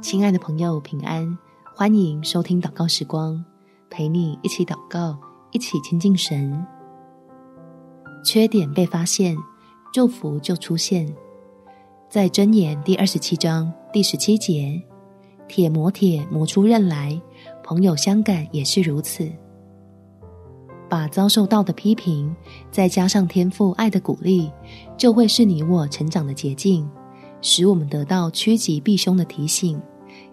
亲爱的朋友，平安！欢迎收听祷告时光，陪你一起祷告，一起亲近神。缺点被发现，祝福就出现。在箴言第二十七章第十七节，铁磨铁磨出刃来，朋友相感也是如此。把遭受到的批评，再加上天父爱的鼓励，就会是你我成长的捷径，使我们得到趋吉避凶的提醒，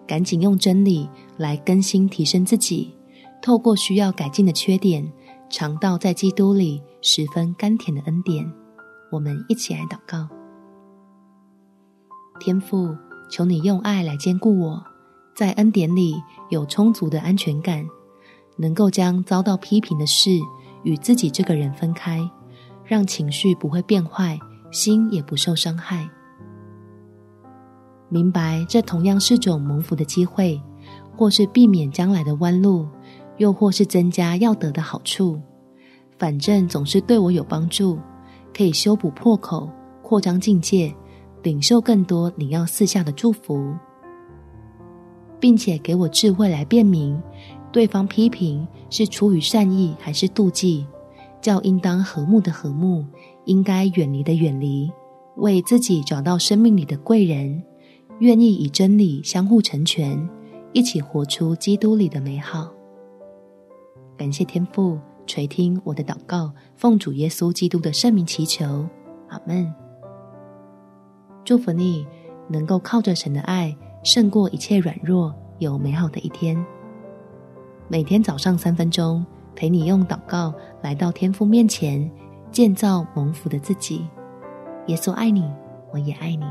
赶紧用真理来更新提升自己，透过需要改进的缺点，尝到在基督里十分甘甜的恩典。我们一起来祷告。天父，求你用爱来坚固我，在恩典里有充足的安全感，能够将遭到批评的事与自己这个人分开，让情绪不会变坏，心也不受伤害。明白这同样是种蒙福的机会，或是避免将来的弯路，又或是增加要得的好处，反正总是对我有帮助，可以修补破口，扩张境界。领受更多你要赐下的祝福，并且给我智慧来辨明对方批评是出于善意还是妒忌，叫应当和睦的和睦，应该远离的远离，为自己找到生命里的贵人，愿意以真理相互成全，一起活出基督里的美好。感谢天父垂听我的祷告，奉主耶稣基督的圣名祈求，阿门。祝福你能够靠着神的爱胜过一切软弱，有美好的一天。每天早上三分钟，陪你用祷告来到天父面前，建造蒙福的自己。耶稣爱你，我也爱你。